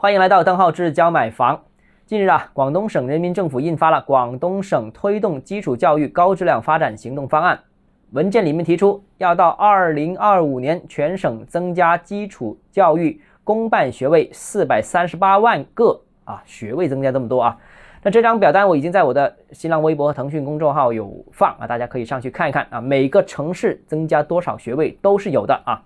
欢迎来到邓浩志教买房。近日啊，广东省人民政府印发了《广东省推动基础教育高质量发展行动方案》，文件里面提出，要到二零二五年，全省增加基础教育公办学位四百三十八万个啊，学位增加这么多啊。那这张表单我已经在我的新浪微博和腾讯公众号有放啊，大家可以上去看一看啊，每个城市增加多少学位都是有的啊。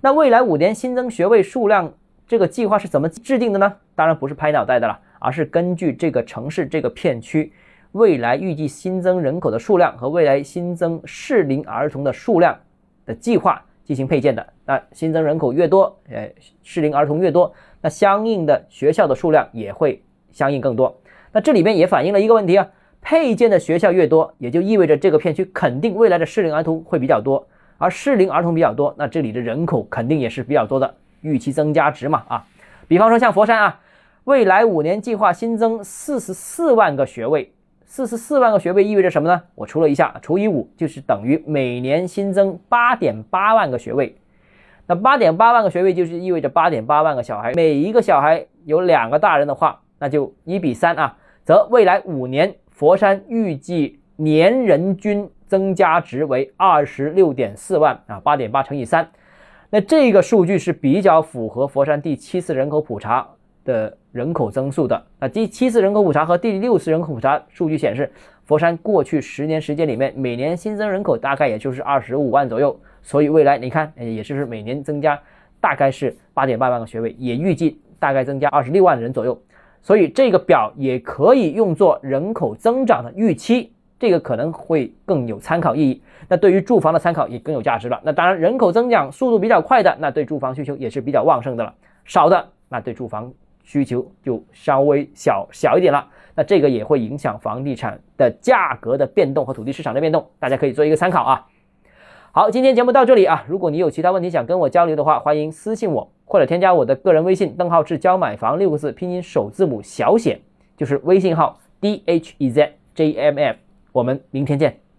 那未来五年新增学位数量。这个计划是怎么制定的呢？当然不是拍脑袋的了，而是根据这个城市、这个片区未来预计新增人口的数量和未来新增适龄儿童的数量的计划进行配建的。那新增人口越多，呃，适龄儿童越多，那相应的学校的数量也会相应更多。那这里边也反映了一个问题啊，配建的学校越多，也就意味着这个片区肯定未来的适龄儿童会比较多，而适龄儿童比较多，那这里的人口肯定也是比较多的。预期增加值嘛啊，比方说像佛山啊，未来五年计划新增四十四万个学位，四十四万个学位意味着什么呢？我除了一下，除以五就是等于每年新增八点八万个学位。那八点八万个学位就是意味着八点八万个小孩，每一个小孩有两个大人的话，那就一比三啊，则未来五年佛山预计年人均增加值为二十六点四万啊，八点八乘以三。那这个数据是比较符合佛山第七次人口普查的人口增速的。那第七次人口普查和第六次人口普查数据显示，佛山过去十年时间里面，每年新增人口大概也就是二十五万左右。所以未来你看，也就是每年增加大概是八点八万个学位，也预计大概增加二十六万人左右。所以这个表也可以用作人口增长的预期。这个可能会更有参考意义，那对于住房的参考也更有价值了。那当然，人口增长速度比较快的，那对住房需求也是比较旺盛的了；少的，那对住房需求就稍微小小一点了。那这个也会影响房地产的价格的变动和土地市场的变动，大家可以做一个参考啊。好，今天节目到这里啊，如果你有其他问题想跟我交流的话，欢迎私信我或者添加我的个人微信邓浩志教买房六个字拼音首字母小写，就是微信号 d h e z j m f。我们明天见。